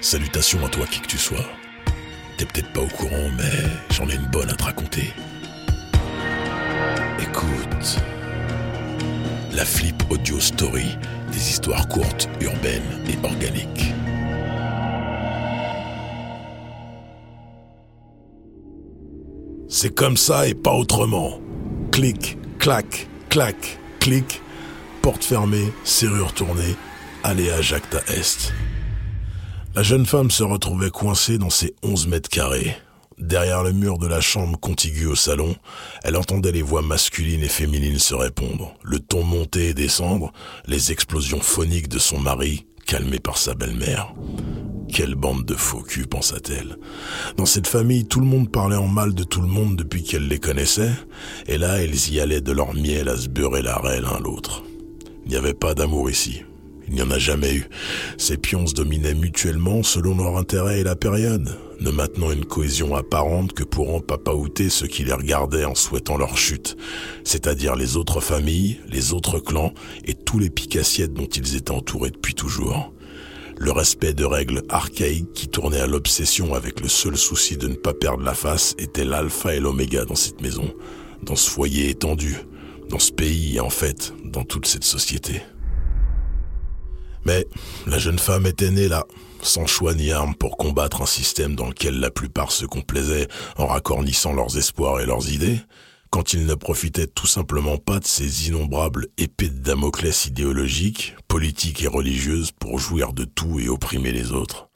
Salutations à toi qui que tu sois. T'es peut-être pas au courant, mais j'en ai une bonne à te raconter. Écoute. La Flip Audio Story, des histoires courtes, urbaines et organiques. C'est comme ça et pas autrement. Clic, clac, clac, clic, porte fermée, serrure tournée, allez à Jacta Est. La jeune femme se retrouvait coincée dans ses 11 mètres carrés. Derrière le mur de la chambre contiguë au salon, elle entendait les voix masculines et féminines se répondre, le ton monter et descendre, les explosions phoniques de son mari, calmé par sa belle-mère. Quelle bande de faux culs, pensa-t-elle. Dans cette famille, tout le monde parlait en mal de tout le monde depuis qu'elle les connaissait, et là, elles y allaient de leur miel à se beurrer la raie l'un l'autre. Il n'y avait pas d'amour ici. Il n'y en a jamais eu. Ces pions se dominaient mutuellement selon leur intérêt et la période, ne maintenant une cohésion apparente que pour en ceux qui les regardaient en souhaitant leur chute, c'est-à-dire les autres familles, les autres clans et tous les picassiettes dont ils étaient entourés depuis toujours. Le respect de règles archaïques qui tournaient à l'obsession avec le seul souci de ne pas perdre la face était l'alpha et l'oméga dans cette maison, dans ce foyer étendu, dans ce pays et en fait, dans toute cette société. Mais la jeune femme était née là, sans choix ni armes pour combattre un système dans lequel la plupart se complaisaient en raccornissant leurs espoirs et leurs idées, quand ils ne profitaient tout simplement pas de ces innombrables épées de Damoclès idéologiques, politiques et religieuses pour jouir de tout et opprimer les autres.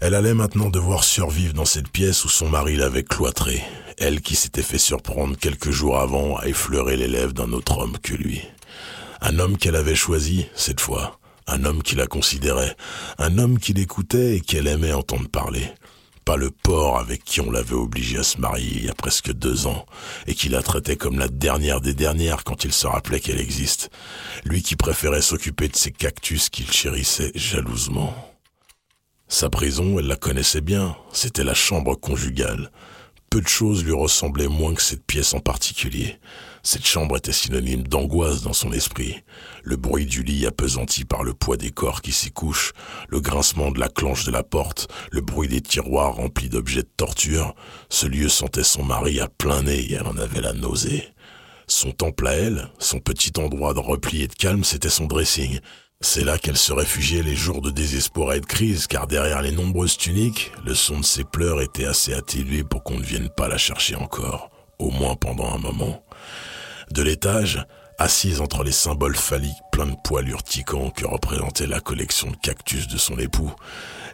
Elle allait maintenant devoir survivre dans cette pièce où son mari l'avait cloîtrée, elle qui s'était fait surprendre quelques jours avant à effleurer les lèvres d'un autre homme que lui. Un homme qu'elle avait choisi, cette fois, un homme qui la considérait, un homme qui l'écoutait et qu'elle aimait entendre parler. Pas le porc avec qui on l'avait obligé à se marier il y a presque deux ans, et qui la traitait comme la dernière des dernières quand il se rappelait qu'elle existe. Lui qui préférait s'occuper de ses cactus qu'il chérissait jalousement. Sa prison, elle la connaissait bien, c'était la chambre conjugale. Peu de choses lui ressemblaient moins que cette pièce en particulier. Cette chambre était synonyme d'angoisse dans son esprit. Le bruit du lit appesanti par le poids des corps qui s'y couchent, le grincement de la clenche de la porte, le bruit des tiroirs remplis d'objets de torture, ce lieu sentait son mari à plein nez et elle en avait la nausée. Son temple à elle, son petit endroit de repli et de calme, c'était son dressing. C'est là qu'elle se réfugiait les jours de désespoir et de crise, car derrière les nombreuses tuniques, le son de ses pleurs était assez atténué pour qu'on ne vienne pas la chercher encore, au moins pendant un moment. De l'étage, assise entre les symboles phalliques pleins de poils urticants que représentait la collection de cactus de son époux,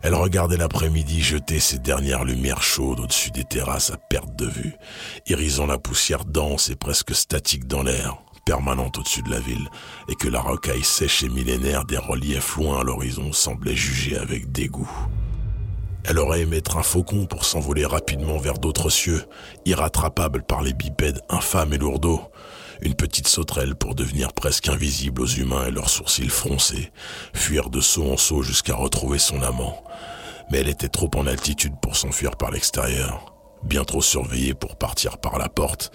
elle regardait l'après-midi jeter ses dernières lumières chaudes au-dessus des terrasses à perte de vue, irisant la poussière dense et presque statique dans l'air, permanente au-dessus de la ville, et que la rocaille sèche et millénaire des reliefs loin à l'horizon semblait juger avec dégoût. Elle aurait aimé être un faucon pour s'envoler rapidement vers d'autres cieux, irrattrapable par les bipèdes infâmes et lourdeaux, une petite sauterelle pour devenir presque invisible aux humains et leurs sourcils froncés, fuir de saut en saut jusqu'à retrouver son amant. Mais elle était trop en altitude pour s'enfuir par l'extérieur, bien trop surveillée pour partir par la porte,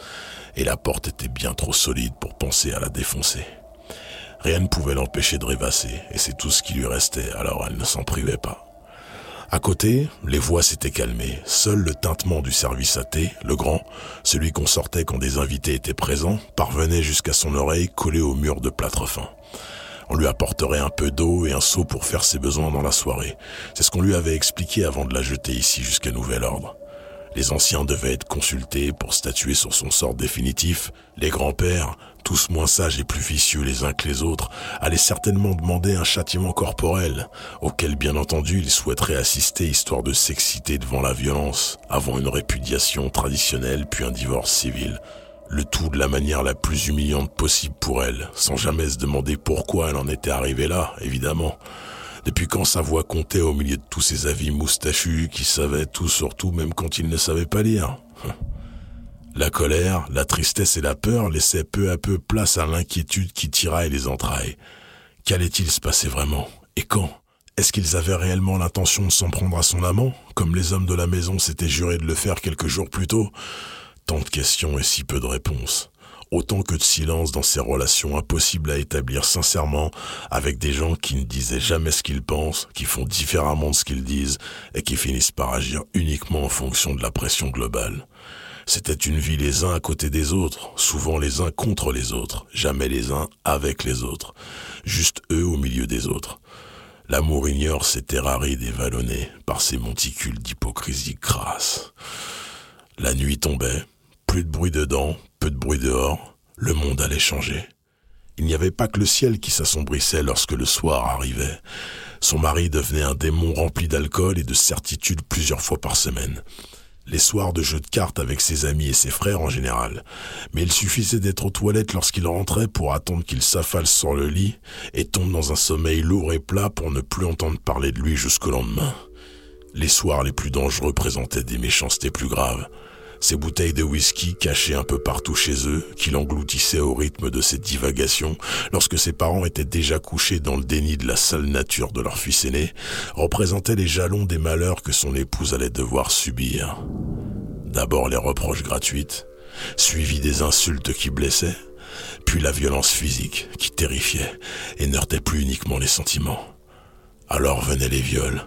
et la porte était bien trop solide pour penser à la défoncer. Rien ne pouvait l'empêcher de rêvasser, et c'est tout ce qui lui restait, alors elle ne s'en privait pas. À côté, les voix s'étaient calmées. Seul le tintement du service à thé, le grand, celui qu'on sortait quand des invités étaient présents, parvenait jusqu'à son oreille collée au mur de plâtre fin. On lui apporterait un peu d'eau et un seau pour faire ses besoins dans la soirée. C'est ce qu'on lui avait expliqué avant de la jeter ici jusqu'à nouvel ordre. Les anciens devaient être consultés pour statuer sur son sort définitif. Les grands-pères, tous moins sages et plus vicieux les uns que les autres, allaient certainement demander un châtiment corporel, auquel bien entendu ils souhaiteraient assister histoire de s'exciter devant la violence, avant une répudiation traditionnelle puis un divorce civil. Le tout de la manière la plus humiliante possible pour elle, sans jamais se demander pourquoi elle en était arrivée là, évidemment. Depuis quand sa voix comptait au milieu de tous ces avis moustachus qui savaient tout sur tout même quand ils ne savaient pas lire La colère, la tristesse et la peur laissaient peu à peu place à l'inquiétude qui tiraille les entrailles. Qu'allait-il se passer vraiment? Et quand? Est-ce qu'ils avaient réellement l'intention de s'en prendre à son amant, comme les hommes de la maison s'étaient jurés de le faire quelques jours plus tôt? Tant de questions et si peu de réponses. Autant que de silence dans ces relations impossibles à établir sincèrement avec des gens qui ne disaient jamais ce qu'ils pensent, qui font différemment de ce qu'ils disent et qui finissent par agir uniquement en fonction de la pression globale. C'était une vie les uns à côté des autres, souvent les uns contre les autres, jamais les uns avec les autres, juste eux au milieu des autres. L'amour ignore ses terrarides et vallonné par ces monticules d'hypocrisie crasse. La nuit tombait, plus de bruit dedans, peu de bruit dehors, le monde allait changer. Il n'y avait pas que le ciel qui s'assombrissait lorsque le soir arrivait. Son mari devenait un démon rempli d'alcool et de certitude plusieurs fois par semaine les soirs de jeux de cartes avec ses amis et ses frères en général, mais il suffisait d'être aux toilettes lorsqu'il rentrait pour attendre qu'il s'affale sur le lit et tombe dans un sommeil lourd et plat pour ne plus entendre parler de lui jusqu'au lendemain. Les soirs les plus dangereux présentaient des méchancetés plus graves, ces bouteilles de whisky cachées un peu partout chez eux, qu'il engloutissait au rythme de ses divagations, lorsque ses parents étaient déjà couchés dans le déni de la sale nature de leur fils aîné, représentaient les jalons des malheurs que son épouse allait devoir subir. D'abord les reproches gratuites, suivis des insultes qui blessaient, puis la violence physique qui terrifiait et n'heurtait plus uniquement les sentiments. Alors venaient les viols,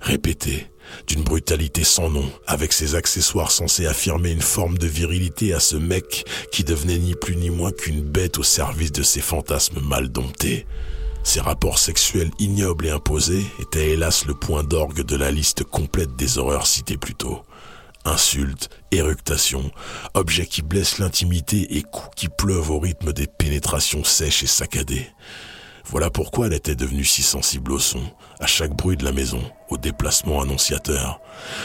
répétés, d'une brutalité sans nom, avec ses accessoires censés affirmer une forme de virilité à ce mec qui devenait ni plus ni moins qu'une bête au service de ses fantasmes mal domptés. Ses rapports sexuels ignobles et imposés étaient hélas le point d'orgue de la liste complète des horreurs citées plus tôt. Insultes, éructations, objets qui blessent l'intimité et coups qui pleuvent au rythme des pénétrations sèches et saccadées. Voilà pourquoi elle était devenue si sensible au son, à chaque bruit de la maison, au déplacement annonciateur.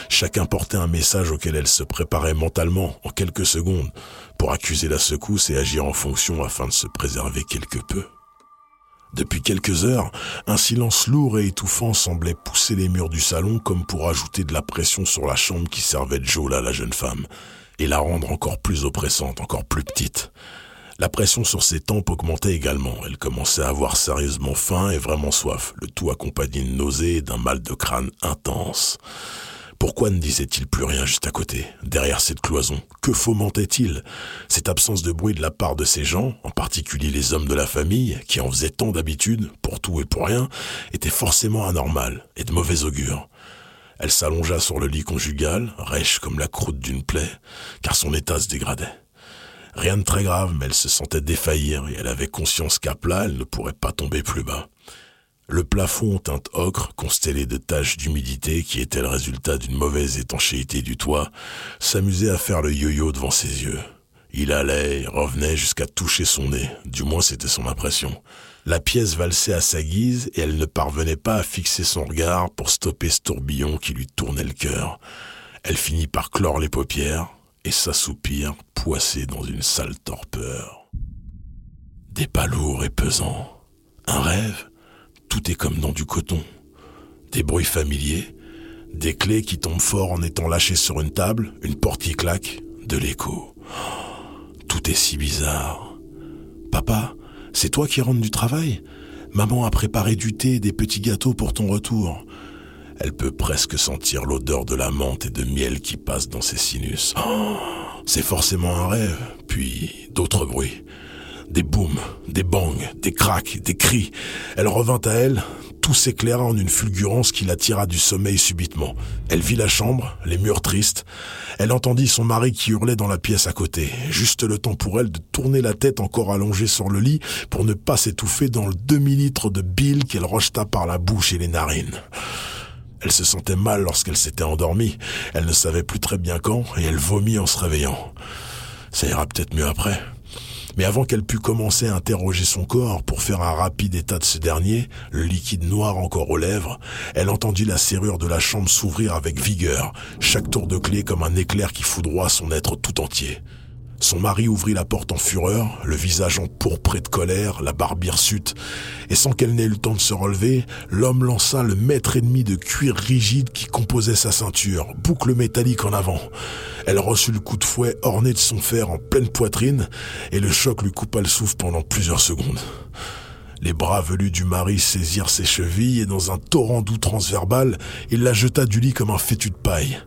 Chacun portait un message auquel elle se préparait mentalement en quelques secondes pour accuser la secousse et agir en fonction afin de se préserver quelque peu. Depuis quelques heures, un silence lourd et étouffant semblait pousser les murs du salon comme pour ajouter de la pression sur la chambre qui servait de geôle à la jeune femme, et la rendre encore plus oppressante, encore plus petite. La pression sur ses tempes augmentait également. Elle commençait à avoir sérieusement faim et vraiment soif, le tout accompagné de nausées et d'un mal de crâne intense. Pourquoi ne disait-il plus rien juste à côté, derrière cette cloison Que fomentait-il? Cette absence de bruit de la part de ces gens, en particulier les hommes de la famille, qui en faisaient tant d'habitude, pour tout et pour rien, était forcément anormal et de mauvais augure. Elle s'allongea sur le lit conjugal, rêche comme la croûte d'une plaie, car son état se dégradait. Rien de très grave, mais elle se sentait défaillir et elle avait conscience qu'à plat, elle ne pourrait pas tomber plus bas. Le plafond teinte ocre, constellé de taches d'humidité qui étaient le résultat d'une mauvaise étanchéité du toit, s'amusait à faire le yo-yo devant ses yeux. Il allait et revenait jusqu'à toucher son nez, du moins c'était son impression. La pièce valsait à sa guise et elle ne parvenait pas à fixer son regard pour stopper ce tourbillon qui lui tournait le cœur. Elle finit par clore les paupières, et s'assoupir, poissé dans une sale torpeur. Des pas lourds et pesants. Un rêve, tout est comme dans du coton. Des bruits familiers, des clés qui tombent fort en étant lâchées sur une table, une porte qui claque, de l'écho. Tout est si bizarre. Papa, c'est toi qui rentres du travail? Maman a préparé du thé et des petits gâteaux pour ton retour. Elle peut presque sentir l'odeur de la menthe et de miel qui passe dans ses sinus. C'est forcément un rêve, puis d'autres bruits. Des booms, des bangs, des cracks, des cris. Elle revint à elle, tout s'éclaira en une fulgurance qui la tira du sommeil subitement. Elle vit la chambre, les murs tristes. Elle entendit son mari qui hurlait dans la pièce à côté. Juste le temps pour elle de tourner la tête encore allongée sur le lit pour ne pas s'étouffer dans le demi-litre de bile qu'elle rejeta par la bouche et les narines. Elle se sentait mal lorsqu'elle s'était endormie. Elle ne savait plus très bien quand et elle vomit en se réveillant. Ça ira peut-être mieux après. Mais avant qu'elle pût commencer à interroger son corps pour faire un rapide état de ce dernier, le liquide noir encore aux lèvres, elle entendit la serrure de la chambre s'ouvrir avec vigueur, chaque tour de clé comme un éclair qui foudroie son être tout entier. Son mari ouvrit la porte en fureur, le visage en pourpré de colère, la barbe hirsute, et sans qu'elle n'ait eu le temps de se relever, l'homme lança le maître ennemi de cuir rigide qui composait sa ceinture, boucle métallique en avant. Elle reçut le coup de fouet orné de son fer en pleine poitrine, et le choc lui coupa le souffle pendant plusieurs secondes. Les bras velus du mari saisirent ses chevilles et dans un torrent d'outrance verbale, il la jeta du lit comme un fétu de paille.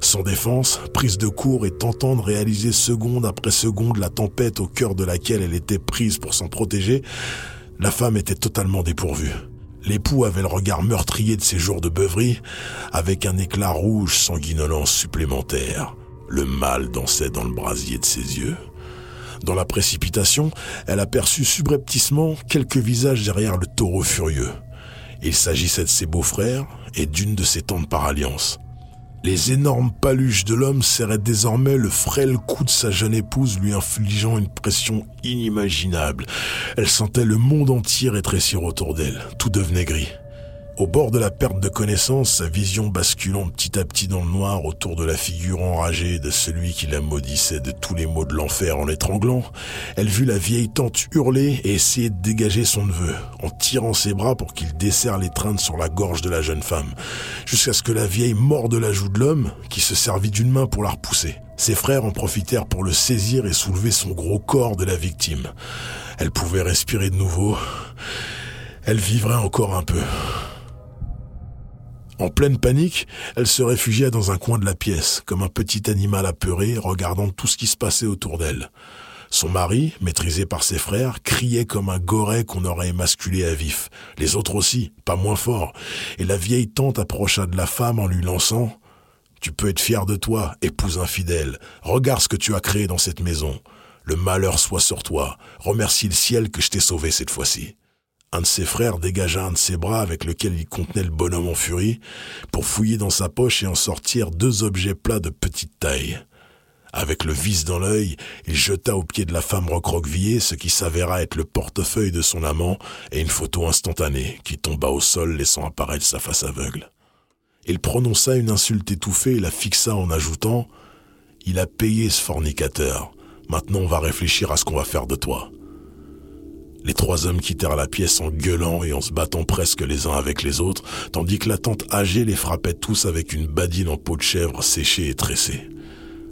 Sans défense, prise de court et tentant de réaliser seconde après seconde la tempête au cœur de laquelle elle était prise pour s'en protéger, la femme était totalement dépourvue. L'époux avait le regard meurtrier de ses jours de beuverie, avec un éclat rouge sanguinolent supplémentaire. Le mal dansait dans le brasier de ses yeux. Dans la précipitation, elle aperçut subrepticement quelques visages derrière le taureau furieux. Il s'agissait de ses beaux-frères et d'une de ses tantes par alliance. Les énormes paluches de l'homme serraient désormais le frêle cou de sa jeune épouse, lui infligeant une pression inimaginable. Elle sentait le monde entier rétrécir autour d'elle. Tout devenait gris. Au bord de la perte de connaissance, sa vision basculant petit à petit dans le noir autour de la figure enragée de celui qui la maudissait de tous les maux de l'enfer en l'étranglant, elle vit la vieille tante hurler et essayer de dégager son neveu, en tirant ses bras pour qu'il desserre l'étreinte sur la gorge de la jeune femme, jusqu'à ce que la vieille morde la joue de l'homme, qui se servit d'une main pour la repousser. Ses frères en profitèrent pour le saisir et soulever son gros corps de la victime. Elle pouvait respirer de nouveau. Elle vivrait encore un peu. En pleine panique, elle se réfugia dans un coin de la pièce, comme un petit animal apeuré, regardant tout ce qui se passait autour d'elle. Son mari, maîtrisé par ses frères, criait comme un goret qu'on aurait émasculé à vif. Les autres aussi, pas moins fort. Et la vieille tante approcha de la femme en lui lançant Tu peux être fier de toi, épouse infidèle. Regarde ce que tu as créé dans cette maison. Le malheur soit sur toi. Remercie le ciel que je t'ai sauvé cette fois-ci. Un de ses frères dégagea un de ses bras avec lequel il contenait le bonhomme en furie pour fouiller dans sa poche et en sortir deux objets plats de petite taille. Avec le vice dans l'œil, il jeta au pied de la femme recroquevillée ce qui s'avéra être le portefeuille de son amant et une photo instantanée qui tomba au sol laissant apparaître sa face aveugle. Il prononça une insulte étouffée et la fixa en ajoutant ⁇ Il a payé ce fornicateur. Maintenant on va réfléchir à ce qu'on va faire de toi. Les trois hommes quittèrent la pièce en gueulant et en se battant presque les uns avec les autres, tandis que la tante âgée les frappait tous avec une badine en peau de chèvre séchée et tressée.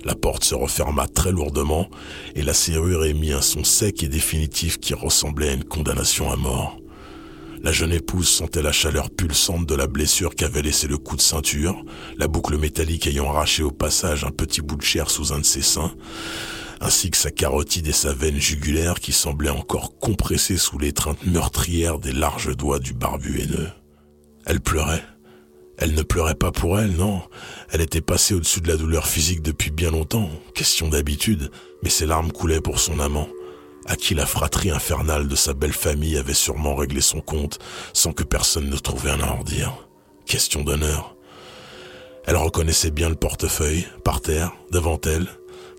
La porte se referma très lourdement et la serrure émit un son sec et définitif qui ressemblait à une condamnation à mort. La jeune épouse sentait la chaleur pulsante de la blessure qu'avait laissé le coup de ceinture, la boucle métallique ayant arraché au passage un petit bout de chair sous un de ses seins ainsi que sa carotide et sa veine jugulaire qui semblaient encore compressées sous l'étreinte meurtrière des larges doigts du barbu haineux. Elle pleurait. Elle ne pleurait pas pour elle, non. Elle était passée au-dessus de la douleur physique depuis bien longtemps, question d'habitude, mais ses larmes coulaient pour son amant, à qui la fratrie infernale de sa belle famille avait sûrement réglé son compte sans que personne ne trouvait un à. Question d'honneur. Elle reconnaissait bien le portefeuille, par terre, devant elle,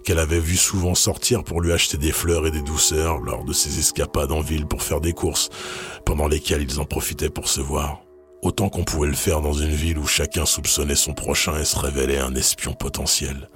qu'elle avait vu souvent sortir pour lui acheter des fleurs et des douceurs lors de ses escapades en ville pour faire des courses, pendant lesquelles ils en profitaient pour se voir. Autant qu'on pouvait le faire dans une ville où chacun soupçonnait son prochain et se révélait un espion potentiel.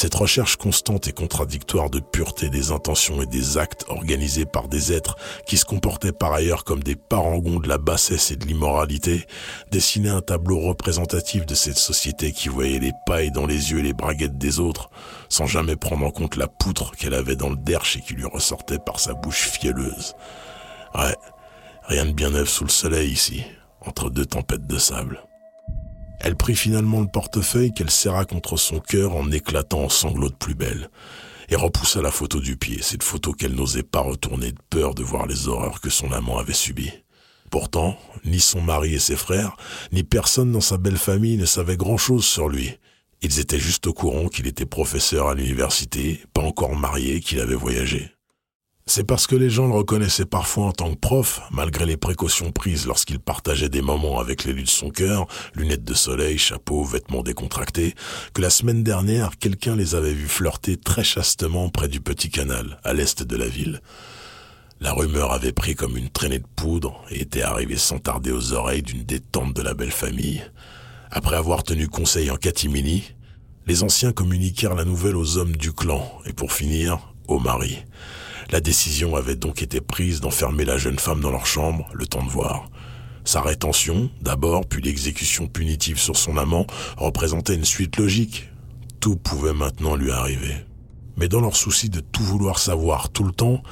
Cette recherche constante et contradictoire de pureté des intentions et des actes organisés par des êtres qui se comportaient par ailleurs comme des parangons de la bassesse et de l'immoralité dessinait un tableau représentatif de cette société qui voyait les pailles dans les yeux et les braguettes des autres, sans jamais prendre en compte la poutre qu'elle avait dans le derche et qui lui ressortait par sa bouche fielleuse. Ouais, rien de bien neuf sous le soleil ici, entre deux tempêtes de sable. Elle prit finalement le portefeuille qu'elle serra contre son cœur en éclatant en sanglots de plus belle, et repoussa la photo du pied, cette photo qu'elle n'osait pas retourner de peur de voir les horreurs que son amant avait subies. Pourtant, ni son mari et ses frères, ni personne dans sa belle famille ne savait grand-chose sur lui. Ils étaient juste au courant qu'il était professeur à l'université, pas encore marié, qu'il avait voyagé. C'est parce que les gens le reconnaissaient parfois en tant que prof, malgré les précautions prises lorsqu'il partageait des moments avec l'élu de son cœur, lunettes de soleil, chapeau, vêtements décontractés, que la semaine dernière, quelqu'un les avait vus flirter très chastement près du petit canal, à l'est de la ville. La rumeur avait pris comme une traînée de poudre et était arrivée sans tarder aux oreilles d'une détente de la belle famille. Après avoir tenu conseil en catimini, les anciens communiquèrent la nouvelle aux hommes du clan et pour finir, au mari. La décision avait donc été prise d'enfermer la jeune femme dans leur chambre, le temps de voir. Sa rétention, d'abord, puis l'exécution punitive sur son amant, représentait une suite logique. Tout pouvait maintenant lui arriver. Mais dans leur souci de tout vouloir savoir tout le temps,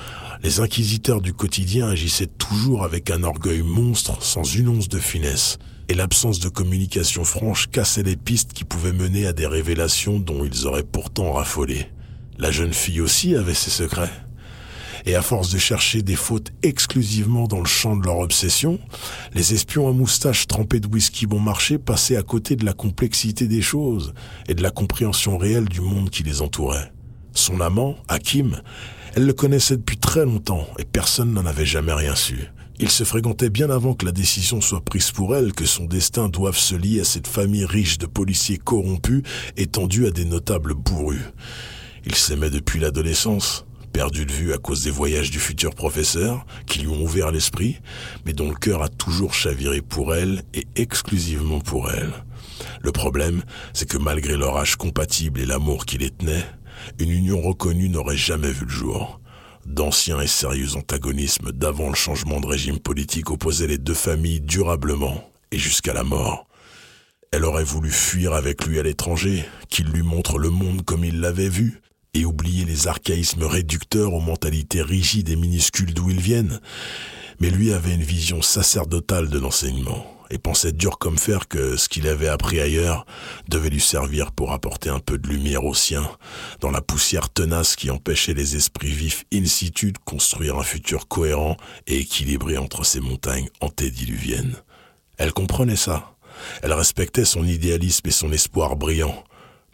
les inquisiteurs du quotidien agissaient toujours avec un orgueil monstre sans une once de finesse, et l'absence de communication franche cassait les pistes qui pouvaient mener à des révélations dont ils auraient pourtant raffolé. La jeune fille aussi avait ses secrets. Et à force de chercher des fautes exclusivement dans le champ de leur obsession, les espions à moustache trempés de whisky bon marché passaient à côté de la complexité des choses et de la compréhension réelle du monde qui les entourait. Son amant, Hakim, elle le connaissait depuis très longtemps et personne n'en avait jamais rien su. Il se fréquentait bien avant que la décision soit prise pour elle que son destin doive se lier à cette famille riche de policiers corrompus étendue à des notables bourrus. Ils s'aimaient depuis l'adolescence, perdu de vue à cause des voyages du futur professeur, qui lui ont ouvert l'esprit, mais dont le cœur a toujours chaviré pour elle et exclusivement pour elle. Le problème, c'est que malgré leur âge compatible et l'amour qui les tenait, une union reconnue n'aurait jamais vu le jour. D'anciens et sérieux antagonismes d'avant le changement de régime politique opposaient les deux familles durablement et jusqu'à la mort. Elle aurait voulu fuir avec lui à l'étranger, qu'il lui montre le monde comme il l'avait vu, et oublier les archaïsmes réducteurs aux mentalités rigides et minuscules d'où ils viennent. Mais lui avait une vision sacerdotale de l'enseignement et pensait dur comme fer que ce qu'il avait appris ailleurs devait lui servir pour apporter un peu de lumière aux siens, dans la poussière tenace qui empêchait les esprits vifs in situ de construire un futur cohérent et équilibré entre ces montagnes antédiluviennes. Elle comprenait ça. Elle respectait son idéalisme et son espoir brillant,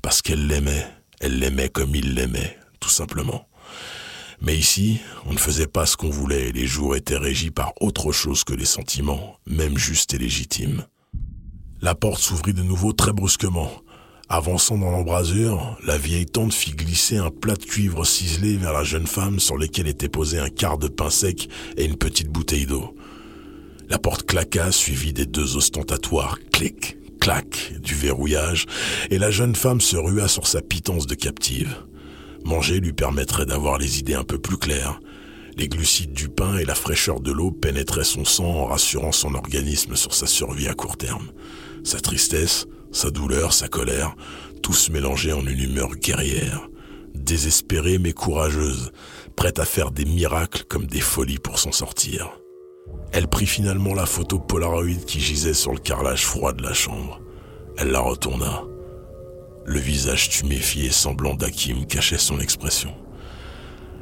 parce qu'elle l'aimait elle l'aimait comme il l'aimait, tout simplement. Mais ici, on ne faisait pas ce qu'on voulait et les jours étaient régis par autre chose que les sentiments, même justes et légitimes. La porte s'ouvrit de nouveau très brusquement. Avançant dans l'embrasure, la vieille tante fit glisser un plat de cuivre ciselé vers la jeune femme sur lequel était posé un quart de pain sec et une petite bouteille d'eau. La porte claqua, suivie des deux ostentatoires clic, clac du verrouillage, et la jeune femme se rua sur sa pitance de captive. Manger lui permettrait d'avoir les idées un peu plus claires. Les glucides du pain et la fraîcheur de l'eau pénétraient son sang en rassurant son organisme sur sa survie à court terme. Sa tristesse, sa douleur, sa colère, tout se mélangeait en une humeur guerrière, désespérée mais courageuse, prête à faire des miracles comme des folies pour s'en sortir. Elle prit finalement la photo Polaroid qui gisait sur le carrelage froid de la chambre. Elle la retourna. Le visage tuméfié et semblant d'Hakim cachait son expression.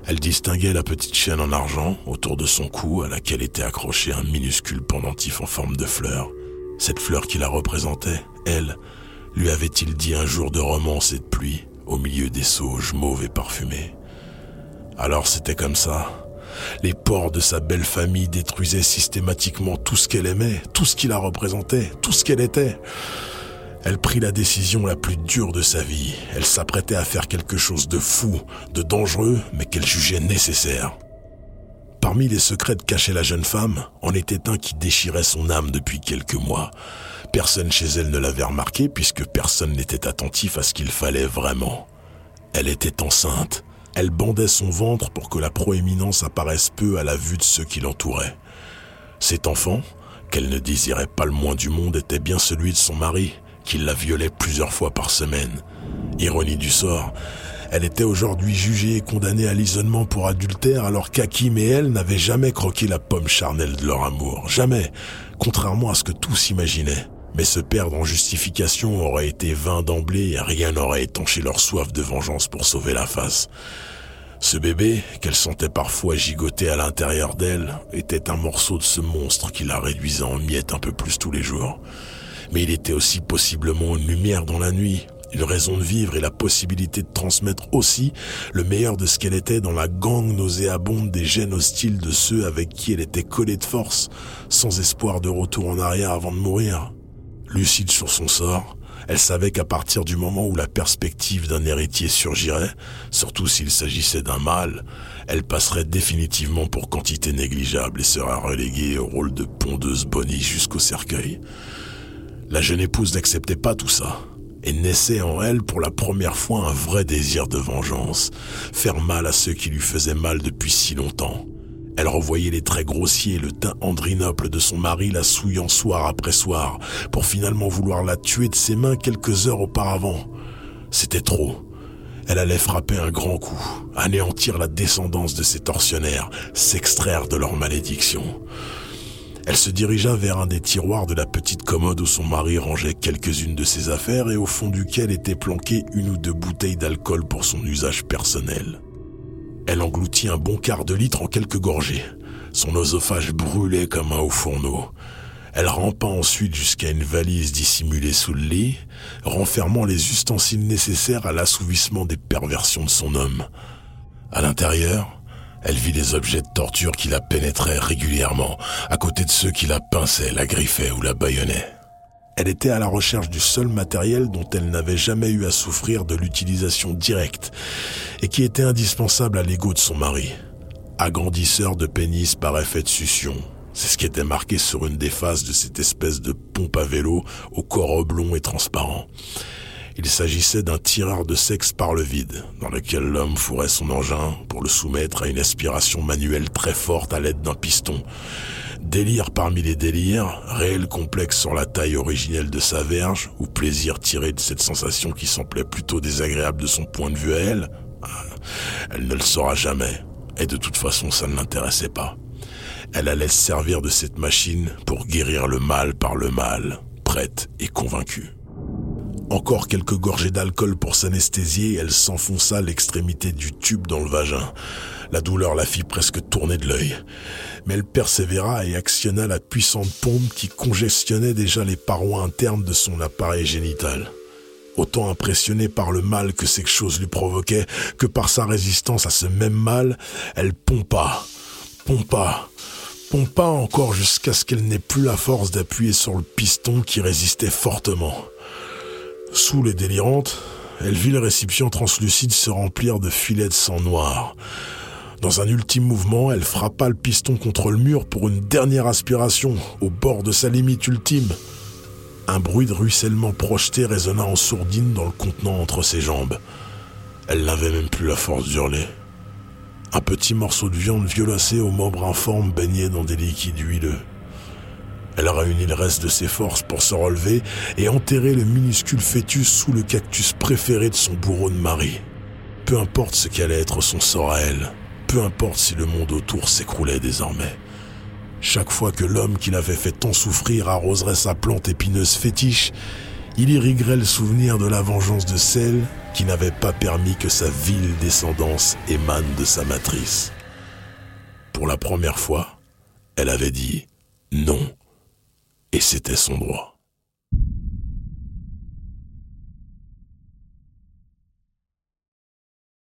Elle distinguait la petite chaîne en argent autour de son cou à laquelle était accroché un minuscule pendentif en forme de fleur. Cette fleur qui la représentait, elle, lui avait-il dit un jour de romance et de pluie au milieu des sauges mauves et parfumés. Alors c'était comme ça, les porcs de sa belle famille détruisaient systématiquement tout ce qu'elle aimait, tout ce qui la représentait, tout ce qu'elle était. Elle prit la décision la plus dure de sa vie. Elle s'apprêtait à faire quelque chose de fou, de dangereux, mais qu'elle jugeait nécessaire. Parmi les secrets de cacher la jeune femme, en était un qui déchirait son âme depuis quelques mois. Personne chez elle ne l'avait remarqué puisque personne n'était attentif à ce qu'il fallait vraiment. Elle était enceinte. Elle bandait son ventre pour que la proéminence apparaisse peu à la vue de ceux qui l'entouraient. Cet enfant, qu'elle ne désirait pas le moins du monde, était bien celui de son mari, qui la violait plusieurs fois par semaine. Ironie du sort, elle était aujourd'hui jugée et condamnée à l'isolement pour adultère alors qu'Hakim et elle n'avaient jamais croqué la pomme charnelle de leur amour. Jamais, contrairement à ce que tous imaginaient. Mais se perdre en justification aurait été vain d'emblée et rien n'aurait étanché leur soif de vengeance pour sauver la face. Ce bébé, qu'elle sentait parfois gigoter à l'intérieur d'elle, était un morceau de ce monstre qui la réduisait en miettes un peu plus tous les jours. Mais il était aussi possiblement une lumière dans la nuit, une raison de vivre et la possibilité de transmettre aussi le meilleur de ce qu'elle était dans la gang nauséabonde des gènes hostiles de ceux avec qui elle était collée de force, sans espoir de retour en arrière avant de mourir. Lucide sur son sort, elle savait qu'à partir du moment où la perspective d'un héritier surgirait, surtout s'il s'agissait d'un mâle, elle passerait définitivement pour quantité négligeable et sera reléguée au rôle de pondeuse bonnie jusqu'au cercueil. La jeune épouse n'acceptait pas tout ça et naissait en elle pour la première fois un vrai désir de vengeance, faire mal à ceux qui lui faisaient mal depuis si longtemps. Elle revoyait les traits grossiers, le teint andrinople de son mari la souillant soir après soir, pour finalement vouloir la tuer de ses mains quelques heures auparavant. C'était trop. Elle allait frapper un grand coup, anéantir la descendance de ses tortionnaires, s'extraire de leur malédiction. Elle se dirigea vers un des tiroirs de la petite commode où son mari rangeait quelques-unes de ses affaires et au fond duquel étaient planquées une ou deux bouteilles d'alcool pour son usage personnel. Elle engloutit un bon quart de litre en quelques gorgées. Son oesophage brûlait comme un haut fourneau. Elle rampa ensuite jusqu'à une valise dissimulée sous le lit, renfermant les ustensiles nécessaires à l'assouvissement des perversions de son homme. À l'intérieur, elle vit les objets de torture qui la pénétraient régulièrement, à côté de ceux qui la pinçaient, la griffaient ou la baïonnaient. Elle était à la recherche du seul matériel dont elle n'avait jamais eu à souffrir de l'utilisation directe et qui était indispensable à l'ego de son mari. Agrandisseur de pénis par effet de succion. C'est ce qui était marqué sur une des faces de cette espèce de pompe à vélo au corps oblong et transparent. Il s'agissait d'un tireur de sexe par le vide, dans lequel l'homme fourrait son engin pour le soumettre à une aspiration manuelle très forte à l'aide d'un piston. Délire parmi les délires, réel complexe sur la taille originelle de sa verge, ou plaisir tiré de cette sensation qui semblait plutôt désagréable de son point de vue à elle, ah, elle ne le saura jamais, et de toute façon ça ne l'intéressait pas. Elle allait se servir de cette machine pour guérir le mal par le mal, prête et convaincue. Encore quelques gorgées d'alcool pour s'anesthésier, elle s'enfonça l'extrémité du tube dans le vagin. La douleur la fit presque tourner de l'œil. Mais elle persévéra et actionna la puissante pompe qui congestionnait déjà les parois internes de son appareil génital. Autant impressionnée par le mal que ces choses lui provoquaient que par sa résistance à ce même mal, elle pompa, pompa, pompa encore jusqu'à ce qu'elle n'ait plus la force d'appuyer sur le piston qui résistait fortement. Sous les délirantes, elle vit le récipient translucide se remplir de filets de sang noir. Dans un ultime mouvement, elle frappa le piston contre le mur pour une dernière aspiration, au bord de sa limite ultime. Un bruit de ruissellement projeté résonna en sourdine dans le contenant entre ses jambes. Elle n'avait même plus la force d'hurler. Un petit morceau de viande violacée aux membres informes baignait dans des liquides huileux. Elle réunit le reste de ses forces pour se relever et enterrer le minuscule fœtus sous le cactus préféré de son bourreau de mari. Peu importe ce qu'allait être son sort à elle, peu importe si le monde autour s'écroulait désormais. Chaque fois que l'homme qui l'avait fait tant souffrir arroserait sa plante épineuse fétiche, il irriguerait le souvenir de la vengeance de celle qui n'avait pas permis que sa vile descendance émane de sa matrice. Pour la première fois, elle avait dit non et c'était son droit.